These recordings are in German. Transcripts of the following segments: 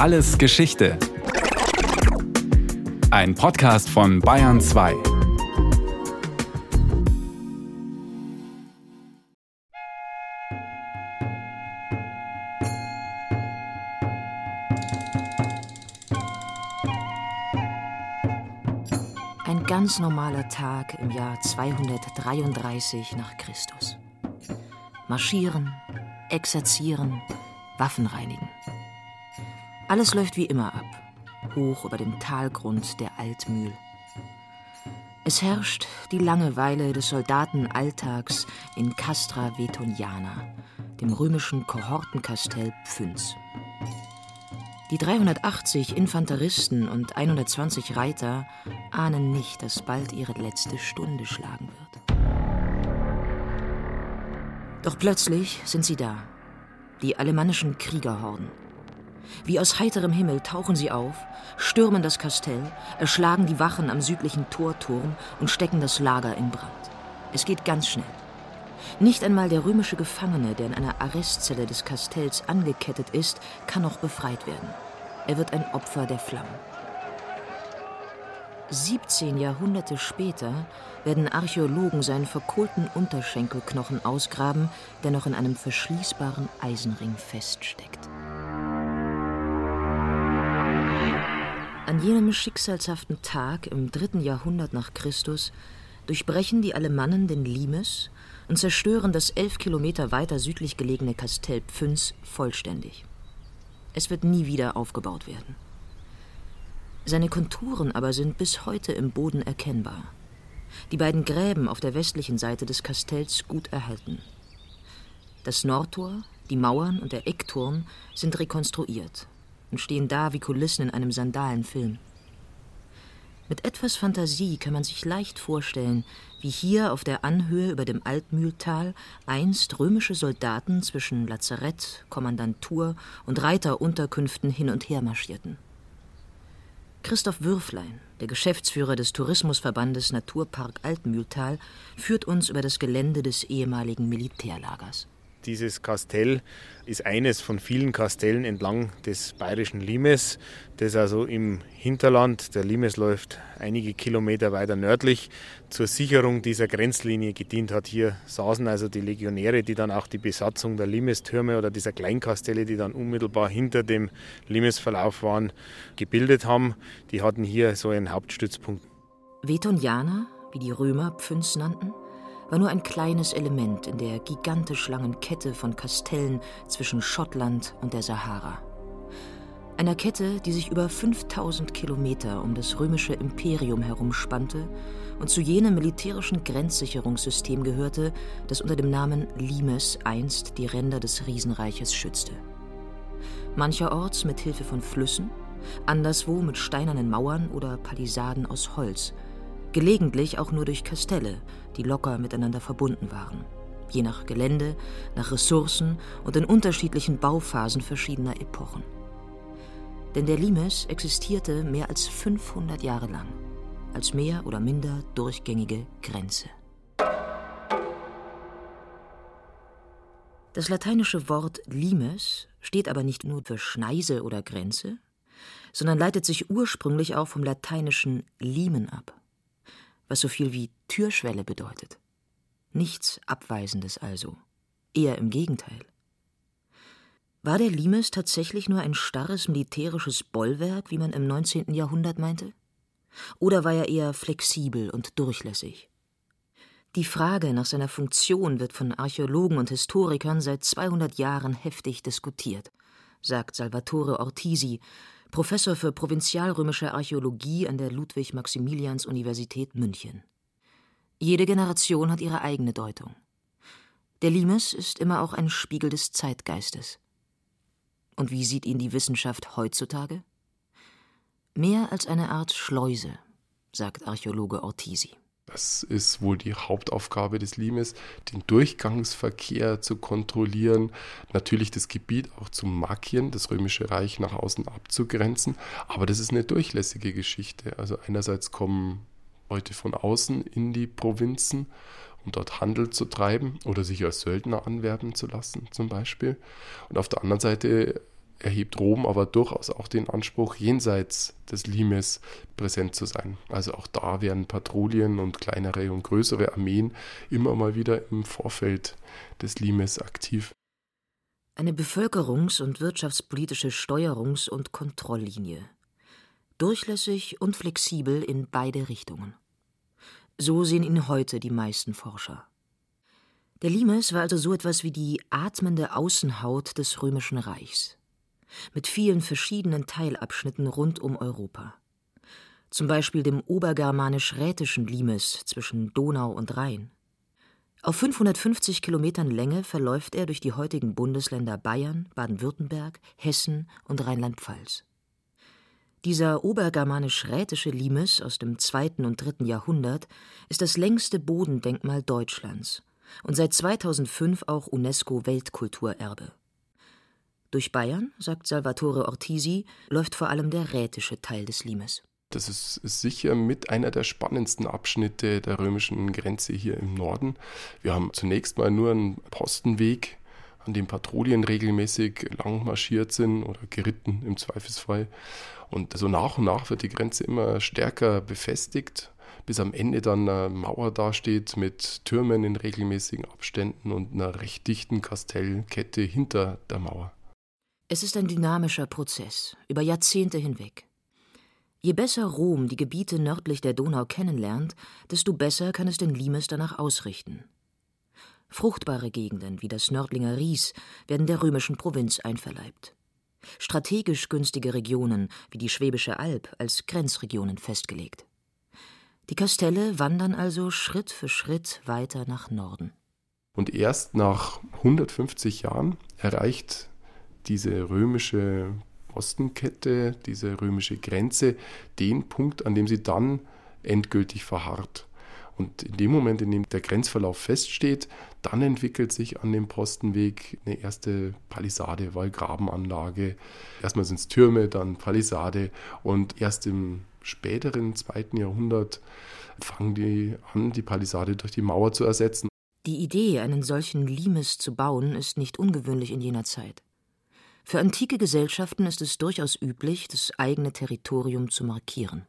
Alles Geschichte. Ein Podcast von Bayern 2. Ein ganz normaler Tag im Jahr 233 nach Christus. Marschieren, exerzieren, Waffen reinigen. Alles läuft wie immer ab, hoch über dem Talgrund der Altmühl. Es herrscht die Langeweile des Soldatenalltags in Castra Vetoniana, dem römischen Kohortenkastell Pfünz. Die 380 Infanteristen und 120 Reiter ahnen nicht, dass bald ihre letzte Stunde schlagen wird. Doch plötzlich sind sie da, die alemannischen Kriegerhorden. Wie aus heiterem Himmel tauchen sie auf, stürmen das Kastell, erschlagen die Wachen am südlichen Torturm und stecken das Lager in Brand. Es geht ganz schnell. Nicht einmal der römische Gefangene, der in einer Arrestzelle des Kastells angekettet ist, kann noch befreit werden. Er wird ein Opfer der Flammen. 17 Jahrhunderte später werden Archäologen seinen verkohlten Unterschenkelknochen ausgraben, der noch in einem verschließbaren Eisenring feststeckt. An jenem schicksalshaften Tag im dritten Jahrhundert nach Christus durchbrechen die Alemannen den Limes und zerstören das elf Kilometer weiter südlich gelegene Kastell Pfünz vollständig. Es wird nie wieder aufgebaut werden. Seine Konturen aber sind bis heute im Boden erkennbar. Die beiden Gräben auf der westlichen Seite des Kastells gut erhalten. Das Nordtor, die Mauern und der Eckturm sind rekonstruiert und stehen da wie Kulissen in einem Sandalenfilm. Mit etwas Fantasie kann man sich leicht vorstellen, wie hier auf der Anhöhe über dem Altmühltal einst römische Soldaten zwischen Lazarett, Kommandantur und Reiterunterkünften hin und her marschierten. Christoph Würflein, der Geschäftsführer des Tourismusverbandes Naturpark Altmühltal, führt uns über das Gelände des ehemaligen Militärlagers. Dieses Kastell ist eines von vielen Kastellen entlang des bayerischen Limes, das also im Hinterland, der Limes läuft einige Kilometer weiter nördlich, zur Sicherung dieser Grenzlinie gedient hat. Hier saßen also die Legionäre, die dann auch die Besatzung der Limestürme oder dieser Kleinkastelle, die dann unmittelbar hinter dem Limesverlauf waren, gebildet haben. Die hatten hier so einen Hauptstützpunkt. Vetonianer, wie die Römer Pfünz nannten, war nur ein kleines Element in der gigantisch langen Kette von Kastellen zwischen Schottland und der Sahara. Einer Kette, die sich über 5000 Kilometer um das römische Imperium herumspannte und zu jenem militärischen Grenzsicherungssystem gehörte, das unter dem Namen Limes einst die Ränder des Riesenreiches schützte. Mancherorts mit Hilfe von Flüssen, anderswo mit steinernen Mauern oder Palisaden aus Holz – gelegentlich auch nur durch Kastelle, die locker miteinander verbunden waren, je nach Gelände, nach Ressourcen und in unterschiedlichen Bauphasen verschiedener Epochen. Denn der Limes existierte mehr als 500 Jahre lang, als mehr oder minder durchgängige Grenze. Das lateinische Wort limes steht aber nicht nur für Schneise oder Grenze, sondern leitet sich ursprünglich auch vom lateinischen limen ab was so viel wie Türschwelle bedeutet. Nichts Abweisendes also, eher im Gegenteil. War der Limes tatsächlich nur ein starres militärisches Bollwerk, wie man im 19. Jahrhundert meinte? Oder war er eher flexibel und durchlässig? Die Frage nach seiner Funktion wird von Archäologen und Historikern seit 200 Jahren heftig diskutiert, sagt Salvatore Ortisi, Professor für provinzialrömische Archäologie an der Ludwig-Maximilians-Universität München. Jede Generation hat ihre eigene Deutung. Der Limes ist immer auch ein Spiegel des Zeitgeistes. Und wie sieht ihn die Wissenschaft heutzutage? Mehr als eine Art Schleuse, sagt Archäologe Ortisi. Das ist wohl die Hauptaufgabe des Limes, den Durchgangsverkehr zu kontrollieren, natürlich das Gebiet auch zu markieren, das Römische Reich nach außen abzugrenzen. Aber das ist eine durchlässige Geschichte. Also einerseits kommen Leute von außen in die Provinzen, um dort Handel zu treiben oder sich als Söldner anwerben zu lassen zum Beispiel. Und auf der anderen Seite erhebt Rom aber durchaus auch den Anspruch, jenseits des Limes präsent zu sein. Also auch da werden Patrouillen und kleinere und größere Armeen immer mal wieder im Vorfeld des Limes aktiv. Eine bevölkerungs- und wirtschaftspolitische Steuerungs- und Kontrolllinie. Durchlässig und flexibel in beide Richtungen. So sehen ihn heute die meisten Forscher. Der Limes war also so etwas wie die atmende Außenhaut des römischen Reichs mit vielen verschiedenen Teilabschnitten rund um Europa. Zum Beispiel dem obergermanisch-rätischen Limes zwischen Donau und Rhein. Auf 550 Kilometern Länge verläuft er durch die heutigen Bundesländer Bayern, Baden-Württemberg, Hessen und Rheinland-Pfalz. Dieser obergermanisch-rätische Limes aus dem zweiten und dritten Jahrhundert ist das längste Bodendenkmal Deutschlands und seit 2005 auch UNESCO-Weltkulturerbe. Durch Bayern, sagt Salvatore Ortisi, läuft vor allem der rätische Teil des Limes. Das ist, sicher mit einer der spannendsten Abschnitte der römischen Grenze hier im Norden. Wir haben zunächst mal nur einen Postenweg, an dem Patrouillen regelmäßig lang marschiert sind oder geritten im Zweifelsfall. Und so nach und nach wird die Grenze immer stärker befestigt, bis am Ende dann eine Mauer dasteht mit Türmen in regelmäßigen Abständen und einer recht dichten Kastellkette hinter der Mauer. Es ist ein dynamischer Prozess, über Jahrzehnte hinweg. Je besser Rom die Gebiete nördlich der Donau kennenlernt, desto besser kann es den Limes danach ausrichten. Fruchtbare Gegenden wie das Nördlinger Ries werden der römischen Provinz einverleibt. Strategisch günstige Regionen wie die Schwäbische Alb als Grenzregionen festgelegt. Die Kastelle wandern also Schritt für Schritt weiter nach Norden. Und erst nach 150 Jahren erreicht diese römische Ostenkette, diese römische Grenze, den Punkt, an dem sie dann endgültig verharrt. Und in dem Moment, in dem der Grenzverlauf feststeht, dann entwickelt sich an dem Postenweg eine erste Palisade, Wallgrabenanlage. Erstmal sind es Türme, dann Palisade und erst im späteren zweiten Jahrhundert fangen die an, die Palisade durch die Mauer zu ersetzen. Die Idee, einen solchen Limes zu bauen, ist nicht ungewöhnlich in jener Zeit. Für antike Gesellschaften ist es durchaus üblich, das eigene Territorium zu markieren.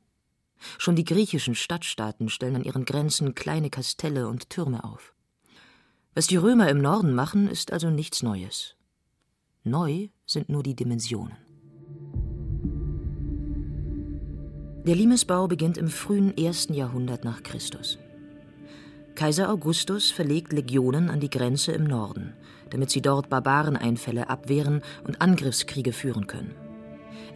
Schon die griechischen Stadtstaaten stellen an ihren Grenzen kleine Kastelle und Türme auf. Was die Römer im Norden machen, ist also nichts Neues. Neu sind nur die Dimensionen. Der Limesbau beginnt im frühen ersten Jahrhundert nach Christus. Kaiser Augustus verlegt Legionen an die Grenze im Norden, damit sie dort Barbareneinfälle abwehren und Angriffskriege führen können.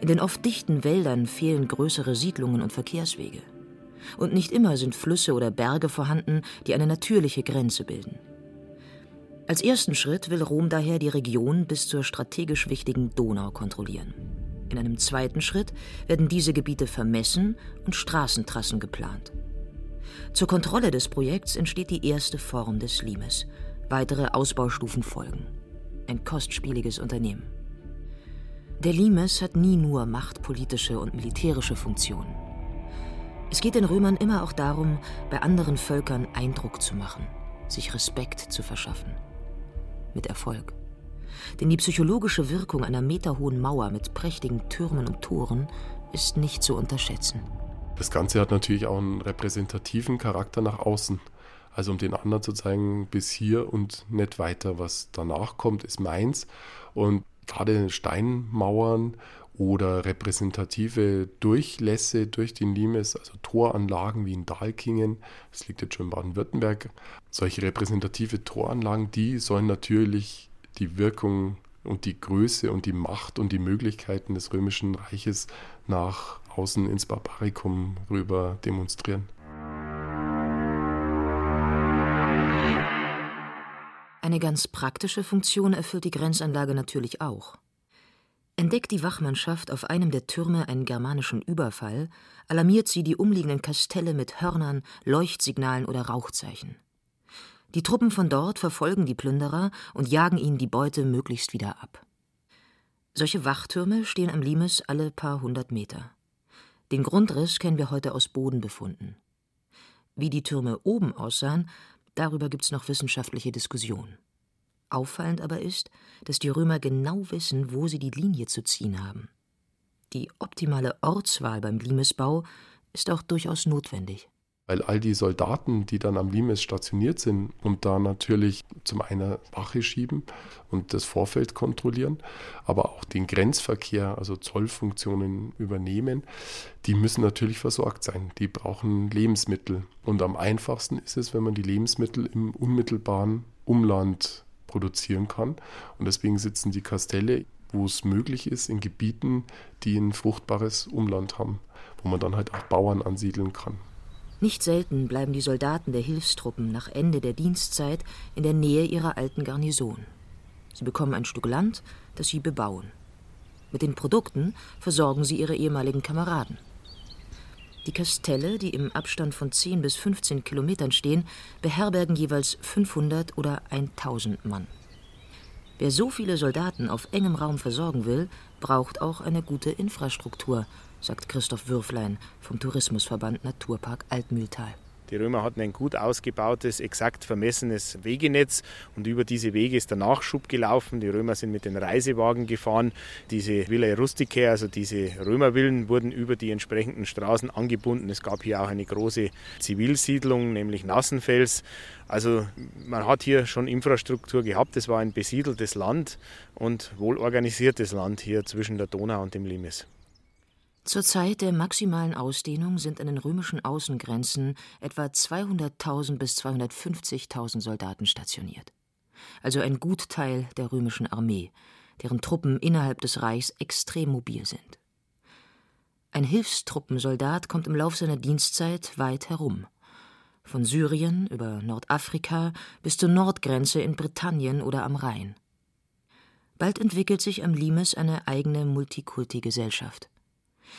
In den oft dichten Wäldern fehlen größere Siedlungen und Verkehrswege. Und nicht immer sind Flüsse oder Berge vorhanden, die eine natürliche Grenze bilden. Als ersten Schritt will Rom daher die Region bis zur strategisch wichtigen Donau kontrollieren. In einem zweiten Schritt werden diese Gebiete vermessen und Straßentrassen geplant. Zur Kontrolle des Projekts entsteht die erste Form des Limes, Weitere Ausbaustufen folgen. Ein kostspieliges Unternehmen. Der Limes hat nie nur machtpolitische und militärische Funktionen. Es geht den Römern immer auch darum, bei anderen Völkern Eindruck zu machen, sich Respekt zu verschaffen. Mit Erfolg. Denn die psychologische Wirkung einer meterhohen Mauer mit prächtigen Türmen und Toren ist nicht zu unterschätzen. Das Ganze hat natürlich auch einen repräsentativen Charakter nach außen. Also um den anderen zu zeigen, bis hier und nicht weiter. Was danach kommt, ist meins. Und gerade Steinmauern oder repräsentative Durchlässe durch den Limes, also Toranlagen wie in Dahlkingen, das liegt jetzt schon in Baden-Württemberg, solche repräsentative Toranlagen, die sollen natürlich die Wirkung und die Größe und die Macht und die Möglichkeiten des Römischen Reiches nach außen ins Barbarikum rüber demonstrieren. Eine ganz praktische Funktion erfüllt die Grenzanlage natürlich auch. Entdeckt die Wachmannschaft auf einem der Türme einen germanischen Überfall, alarmiert sie die umliegenden Kastelle mit Hörnern, Leuchtsignalen oder Rauchzeichen. Die Truppen von dort verfolgen die Plünderer und jagen ihnen die Beute möglichst wieder ab. Solche Wachtürme stehen am Limes alle paar hundert Meter. Den Grundriss kennen wir heute aus Bodenbefunden. Wie die Türme oben aussahen, Darüber gibt es noch wissenschaftliche Diskussionen. Auffallend aber ist, dass die Römer genau wissen, wo sie die Linie zu ziehen haben. Die optimale Ortswahl beim Limesbau ist auch durchaus notwendig weil all die Soldaten, die dann am Limes stationiert sind und da natürlich zum einen Wache schieben und das Vorfeld kontrollieren, aber auch den Grenzverkehr, also Zollfunktionen übernehmen, die müssen natürlich versorgt sein. Die brauchen Lebensmittel. Und am einfachsten ist es, wenn man die Lebensmittel im unmittelbaren Umland produzieren kann. Und deswegen sitzen die Kastelle, wo es möglich ist, in Gebieten, die ein fruchtbares Umland haben, wo man dann halt auch Bauern ansiedeln kann. Nicht selten bleiben die Soldaten der Hilfstruppen nach Ende der Dienstzeit in der Nähe ihrer alten Garnison. Sie bekommen ein Stück Land, das sie bebauen. Mit den Produkten versorgen sie ihre ehemaligen Kameraden. Die Kastelle, die im Abstand von 10 bis 15 Kilometern stehen, beherbergen jeweils 500 oder 1000 Mann. Wer so viele Soldaten auf engem Raum versorgen will, braucht auch eine gute Infrastruktur, sagt Christoph Würflein vom Tourismusverband Naturpark Altmühltal. Die Römer hatten ein gut ausgebautes, exakt vermessenes Wegenetz und über diese Wege ist der Nachschub gelaufen. Die Römer sind mit den Reisewagen gefahren. Diese Villa Rusticae, also diese Römervillen, wurden über die entsprechenden Straßen angebunden. Es gab hier auch eine große Zivilsiedlung, nämlich Nassenfels. Also man hat hier schon Infrastruktur gehabt. Es war ein besiedeltes Land und wohlorganisiertes Land hier zwischen der Donau und dem Limes. Zur Zeit der maximalen Ausdehnung sind an den römischen Außengrenzen etwa 200.000 bis 250.000 Soldaten stationiert. Also ein Gutteil der römischen Armee, deren Truppen innerhalb des Reichs extrem mobil sind. Ein Hilfstruppensoldat kommt im Lauf seiner Dienstzeit weit herum. Von Syrien über Nordafrika bis zur Nordgrenze in Britannien oder am Rhein. Bald entwickelt sich am Limes eine eigene Multikulti-Gesellschaft.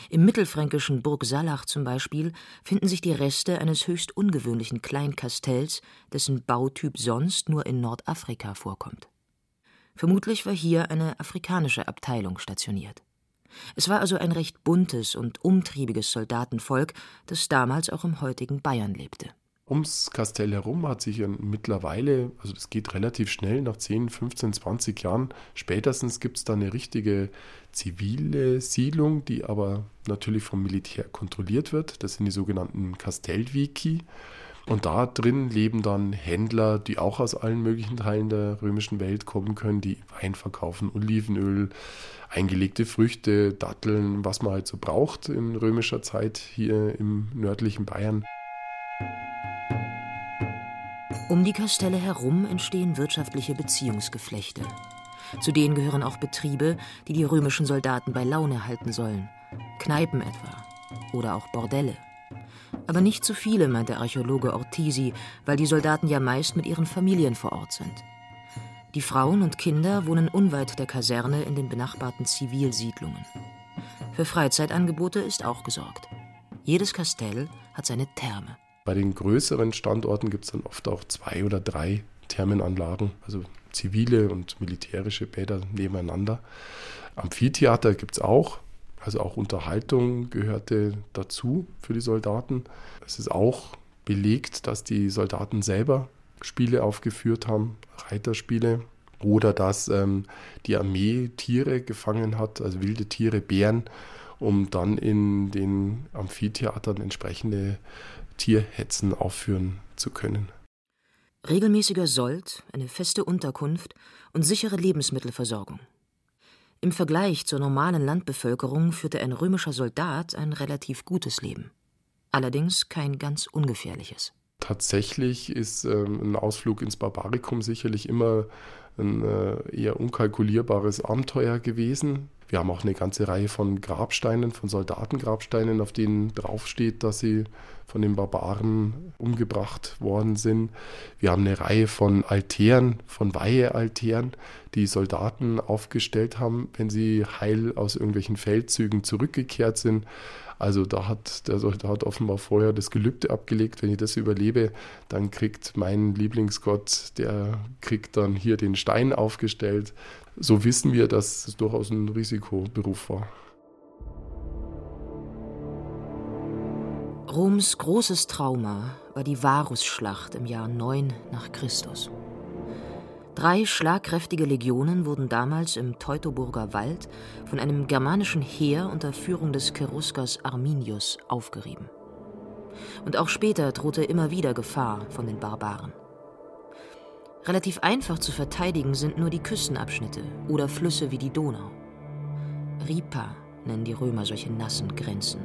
Im mittelfränkischen Burg Sallach zum Beispiel finden sich die Reste eines höchst ungewöhnlichen Kleinkastells, dessen Bautyp sonst nur in Nordafrika vorkommt. Vermutlich war hier eine afrikanische Abteilung stationiert. Es war also ein recht buntes und umtriebiges Soldatenvolk, das damals auch im heutigen Bayern lebte. Ums Kastell herum hat sich mittlerweile, also das geht relativ schnell, nach 10, 15, 20 Jahren spätestens gibt es da eine richtige zivile Siedlung, die aber natürlich vom Militär kontrolliert wird. Das sind die sogenannten Kastellviki. Und da drin leben dann Händler, die auch aus allen möglichen Teilen der römischen Welt kommen können, die Wein verkaufen, Olivenöl, eingelegte Früchte, Datteln, was man halt so braucht in römischer Zeit hier im nördlichen Bayern. Um die Kastelle herum entstehen wirtschaftliche Beziehungsgeflechte. Zu denen gehören auch Betriebe, die die römischen Soldaten bei Laune halten sollen. Kneipen etwa. Oder auch Bordelle. Aber nicht zu viele, meint der Archäologe Ortisi, weil die Soldaten ja meist mit ihren Familien vor Ort sind. Die Frauen und Kinder wohnen unweit der Kaserne in den benachbarten Zivilsiedlungen. Für Freizeitangebote ist auch gesorgt. Jedes Kastell hat seine Therme. Bei den größeren Standorten gibt es dann oft auch zwei oder drei Thermenanlagen, also zivile und militärische Bäder nebeneinander. Amphitheater gibt es auch, also auch Unterhaltung gehörte dazu für die Soldaten. Es ist auch belegt, dass die Soldaten selber Spiele aufgeführt haben, Reiterspiele, oder dass ähm, die Armee Tiere gefangen hat, also wilde Tiere, Bären, um dann in den Amphitheatern entsprechende Tierhetzen aufführen zu können. Regelmäßiger Sold, eine feste Unterkunft und sichere Lebensmittelversorgung. Im Vergleich zur normalen Landbevölkerung führte ein römischer Soldat ein relativ gutes Leben. Allerdings kein ganz ungefährliches. Tatsächlich ist ähm, ein Ausflug ins Barbarikum sicherlich immer ein äh, eher unkalkulierbares Abenteuer gewesen. Wir haben auch eine ganze Reihe von Grabsteinen, von Soldatengrabsteinen, auf denen draufsteht, dass sie von den Barbaren umgebracht worden sind. Wir haben eine Reihe von Altären, von Weihealtären, die Soldaten aufgestellt haben, wenn sie heil aus irgendwelchen Feldzügen zurückgekehrt sind. Also da hat der Soldat offenbar vorher das Gelübde abgelegt, wenn ich das überlebe, dann kriegt mein Lieblingsgott, der kriegt dann hier den Stein aufgestellt. So wissen wir, dass es durchaus ein Risikoberuf war. Roms großes Trauma war die Varusschlacht im Jahr 9 nach Christus. Drei schlagkräftige Legionen wurden damals im Teutoburger Wald von einem germanischen Heer unter Führung des Cheruskers Arminius aufgerieben. Und auch später drohte immer wieder Gefahr von den Barbaren. Relativ einfach zu verteidigen sind nur die Küstenabschnitte oder Flüsse wie die Donau. Ripa nennen die Römer solche nassen Grenzen,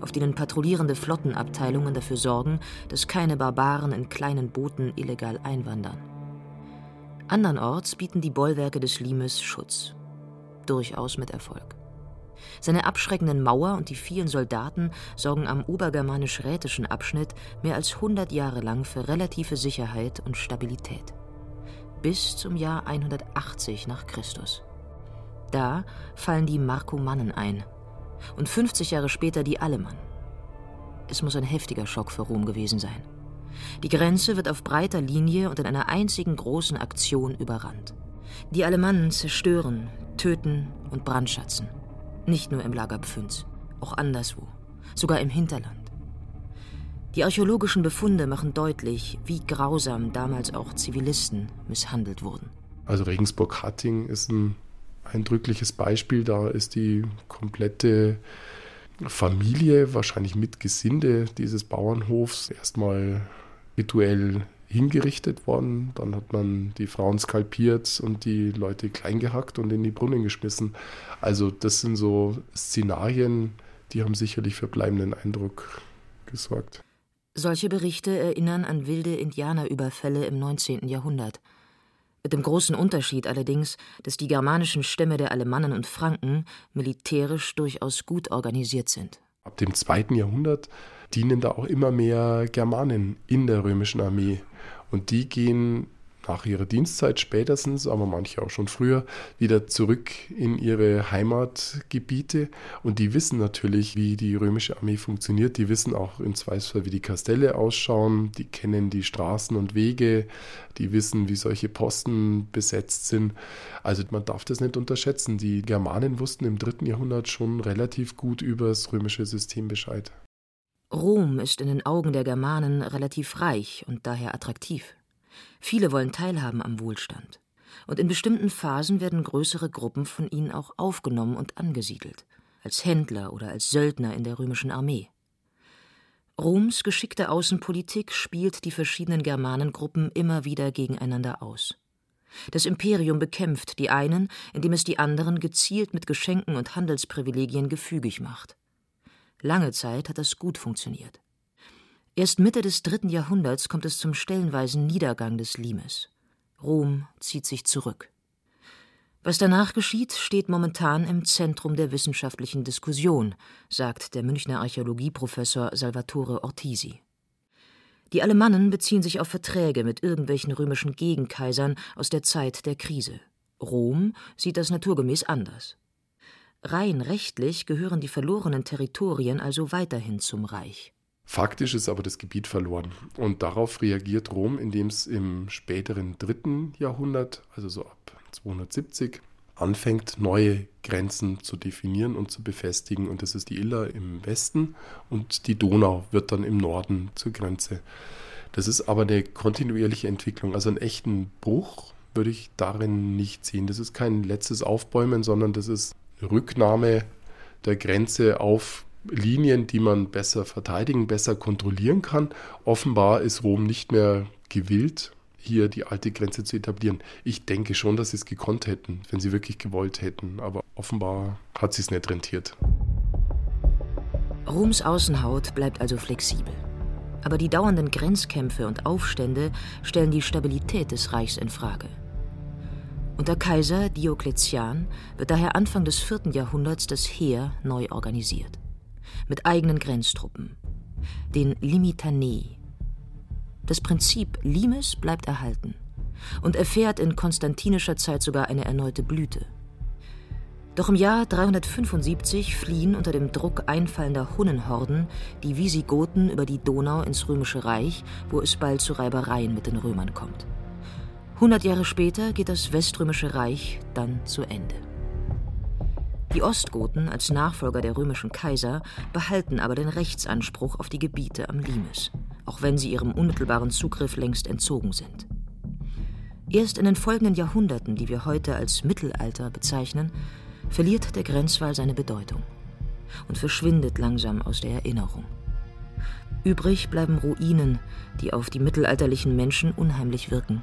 auf denen patrouillierende Flottenabteilungen dafür sorgen, dass keine Barbaren in kleinen Booten illegal einwandern. Andernorts bieten die Bollwerke des Limes Schutz. Durchaus mit Erfolg. Seine abschreckenden Mauer und die vielen Soldaten sorgen am obergermanisch-rätischen Abschnitt mehr als 100 Jahre lang für relative Sicherheit und Stabilität. Bis zum Jahr 180 nach Christus. Da fallen die Markomannen ein und 50 Jahre später die Allemannen. Es muss ein heftiger Schock für Rom gewesen sein. Die Grenze wird auf breiter Linie und in einer einzigen großen Aktion überrannt. Die Alemannen zerstören, töten und brandschatzen. Nicht nur im Lager Pfünz, auch anderswo, sogar im Hinterland. Die archäologischen Befunde machen deutlich, wie grausam damals auch Zivilisten misshandelt wurden. Also Regensburg-Hatting ist ein eindrückliches Beispiel. Da ist die komplette Familie, wahrscheinlich mit Gesinde dieses Bauernhofs, erstmal rituell hingerichtet worden. Dann hat man die Frauen skalpiert und die Leute klein gehackt und in die Brunnen geschmissen. Also das sind so Szenarien, die haben sicherlich für bleibenden Eindruck gesorgt. Solche Berichte erinnern an wilde Indianerüberfälle im 19. Jahrhundert. Mit dem großen Unterschied allerdings, dass die germanischen Stämme der Alemannen und Franken militärisch durchaus gut organisiert sind. Ab dem zweiten Jahrhundert dienen da auch immer mehr Germanen in der römischen Armee. Und die gehen nach ihrer Dienstzeit spätestens, aber manche auch schon früher, wieder zurück in ihre Heimatgebiete. Und die wissen natürlich, wie die römische Armee funktioniert. Die wissen auch im Zweifelsfall, wie die Kastelle ausschauen. Die kennen die Straßen und Wege. Die wissen, wie solche Posten besetzt sind. Also man darf das nicht unterschätzen. Die Germanen wussten im dritten Jahrhundert schon relativ gut über das römische System Bescheid. Rom ist in den Augen der Germanen relativ reich und daher attraktiv. Viele wollen teilhaben am Wohlstand. Und in bestimmten Phasen werden größere Gruppen von ihnen auch aufgenommen und angesiedelt, als Händler oder als Söldner in der römischen Armee. Roms geschickte Außenpolitik spielt die verschiedenen Germanengruppen immer wieder gegeneinander aus. Das Imperium bekämpft die einen, indem es die anderen gezielt mit Geschenken und Handelsprivilegien gefügig macht. Lange Zeit hat das gut funktioniert. Erst Mitte des dritten Jahrhunderts kommt es zum stellenweisen Niedergang des Limes. Rom zieht sich zurück. Was danach geschieht, steht momentan im Zentrum der wissenschaftlichen Diskussion, sagt der Münchner Archäologieprofessor Salvatore Ortisi. Die Alemannen beziehen sich auf Verträge mit irgendwelchen römischen Gegenkaisern aus der Zeit der Krise. Rom sieht das naturgemäß anders. Rein rechtlich gehören die verlorenen Territorien also weiterhin zum Reich. Faktisch ist aber das Gebiet verloren. Und darauf reagiert Rom, indem es im späteren dritten Jahrhundert, also so ab 270, anfängt, neue Grenzen zu definieren und zu befestigen. Und das ist die Iller im Westen und die Donau wird dann im Norden zur Grenze. Das ist aber eine kontinuierliche Entwicklung. Also einen echten Bruch würde ich darin nicht sehen. Das ist kein letztes Aufbäumen, sondern das ist Rücknahme der Grenze auf Linien, die man besser verteidigen, besser kontrollieren kann. Offenbar ist Rom nicht mehr gewillt, hier die alte Grenze zu etablieren. Ich denke schon, dass sie es gekonnt hätten, wenn sie wirklich gewollt hätten, aber offenbar hat sie es nicht rentiert. Roms Außenhaut bleibt also flexibel. Aber die dauernden Grenzkämpfe und Aufstände stellen die Stabilität des Reichs in Frage. Unter Kaiser Diokletian wird daher Anfang des 4. Jahrhunderts das Heer neu organisiert. Mit eigenen Grenztruppen, den Limitanei. Das Prinzip Limes bleibt erhalten und erfährt in konstantinischer Zeit sogar eine erneute Blüte. Doch im Jahr 375 fliehen unter dem Druck einfallender Hunnenhorden die Visigoten über die Donau ins Römische Reich, wo es bald zu Reibereien mit den Römern kommt. Hundert Jahre später geht das Weströmische Reich dann zu Ende. Die Ostgoten als Nachfolger der römischen Kaiser behalten aber den Rechtsanspruch auf die Gebiete am Limes, auch wenn sie ihrem unmittelbaren Zugriff längst entzogen sind. Erst in den folgenden Jahrhunderten, die wir heute als Mittelalter bezeichnen, verliert der Grenzwall seine Bedeutung und verschwindet langsam aus der Erinnerung. Übrig bleiben Ruinen, die auf die mittelalterlichen Menschen unheimlich wirken.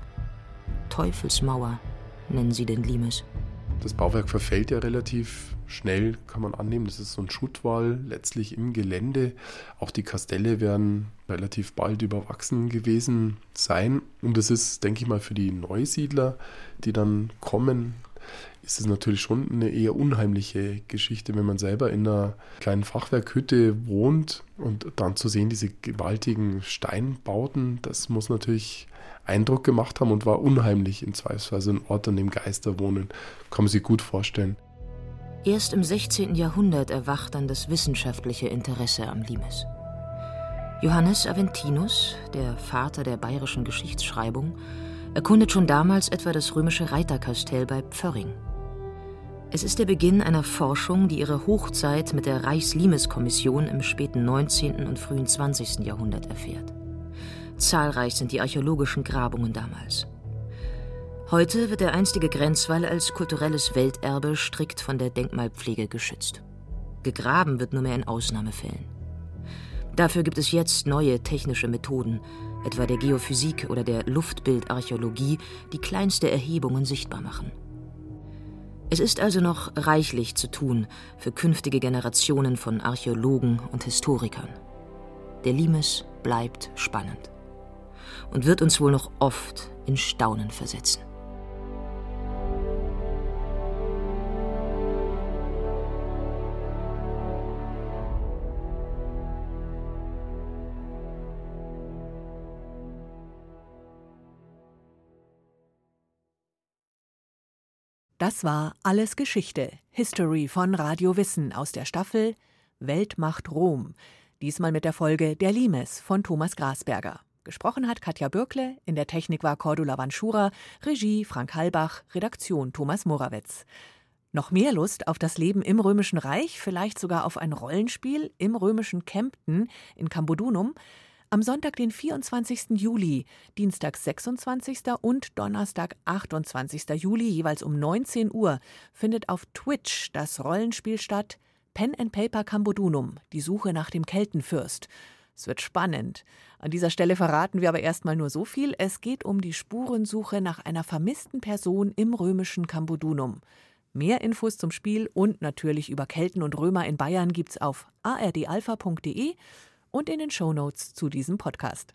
Teufelsmauer nennen sie den Limes. Das Bauwerk verfällt ja relativ schnell, kann man annehmen. Das ist so ein Schuttwall letztlich im Gelände. Auch die Kastelle werden relativ bald überwachsen gewesen sein. Und das ist, denke ich mal, für die Neusiedler, die dann kommen, ist es natürlich schon eine eher unheimliche Geschichte, wenn man selber in einer kleinen Fachwerkhütte wohnt und dann zu sehen, diese gewaltigen Steinbauten, das muss natürlich Eindruck gemacht haben und war unheimlich in Zweifelsweise ein Ort, an dem Geister wohnen. Kann man sich gut vorstellen. Erst im 16. Jahrhundert erwacht dann das wissenschaftliche Interesse am Limes. Johannes Aventinus, der Vater der bayerischen Geschichtsschreibung, erkundet schon damals etwa das römische Reiterkastell bei Pförring. Es ist der Beginn einer Forschung, die ihre Hochzeit mit der Reichslimes-Kommission im späten 19. und frühen 20. Jahrhundert erfährt. Zahlreich sind die archäologischen Grabungen damals. Heute wird der einstige Grenzwall als kulturelles Welterbe strikt von der Denkmalpflege geschützt. Gegraben wird nur mehr in Ausnahmefällen. Dafür gibt es jetzt neue technische Methoden, etwa der Geophysik oder der Luftbildarchäologie, die kleinste Erhebungen sichtbar machen. Es ist also noch reichlich zu tun für künftige Generationen von Archäologen und Historikern. Der Limes bleibt spannend und wird uns wohl noch oft in Staunen versetzen. Das war Alles Geschichte, History von Radio Wissen aus der Staffel Weltmacht Rom. Diesmal mit der Folge Der Limes von Thomas Grasberger. Gesprochen hat Katja Bürkle, in der Technik war Cordula Vanschura, Regie Frank Halbach, Redaktion Thomas Morawetz. Noch mehr Lust auf das Leben im Römischen Reich, vielleicht sogar auf ein Rollenspiel im römischen Kempten in Cambodunum? Am Sonntag, den 24. Juli, Dienstag 26. und Donnerstag 28. Juli, jeweils um 19 Uhr, findet auf Twitch das Rollenspiel statt Pen and Paper Cambodunum, die Suche nach dem Keltenfürst. Es wird spannend. An dieser Stelle verraten wir aber erstmal nur so viel. Es geht um die Spurensuche nach einer vermissten Person im römischen Cambodunum. Mehr Infos zum Spiel und natürlich über Kelten und Römer in Bayern gibt's auf ardalpha.de und in den Shownotes zu diesem Podcast.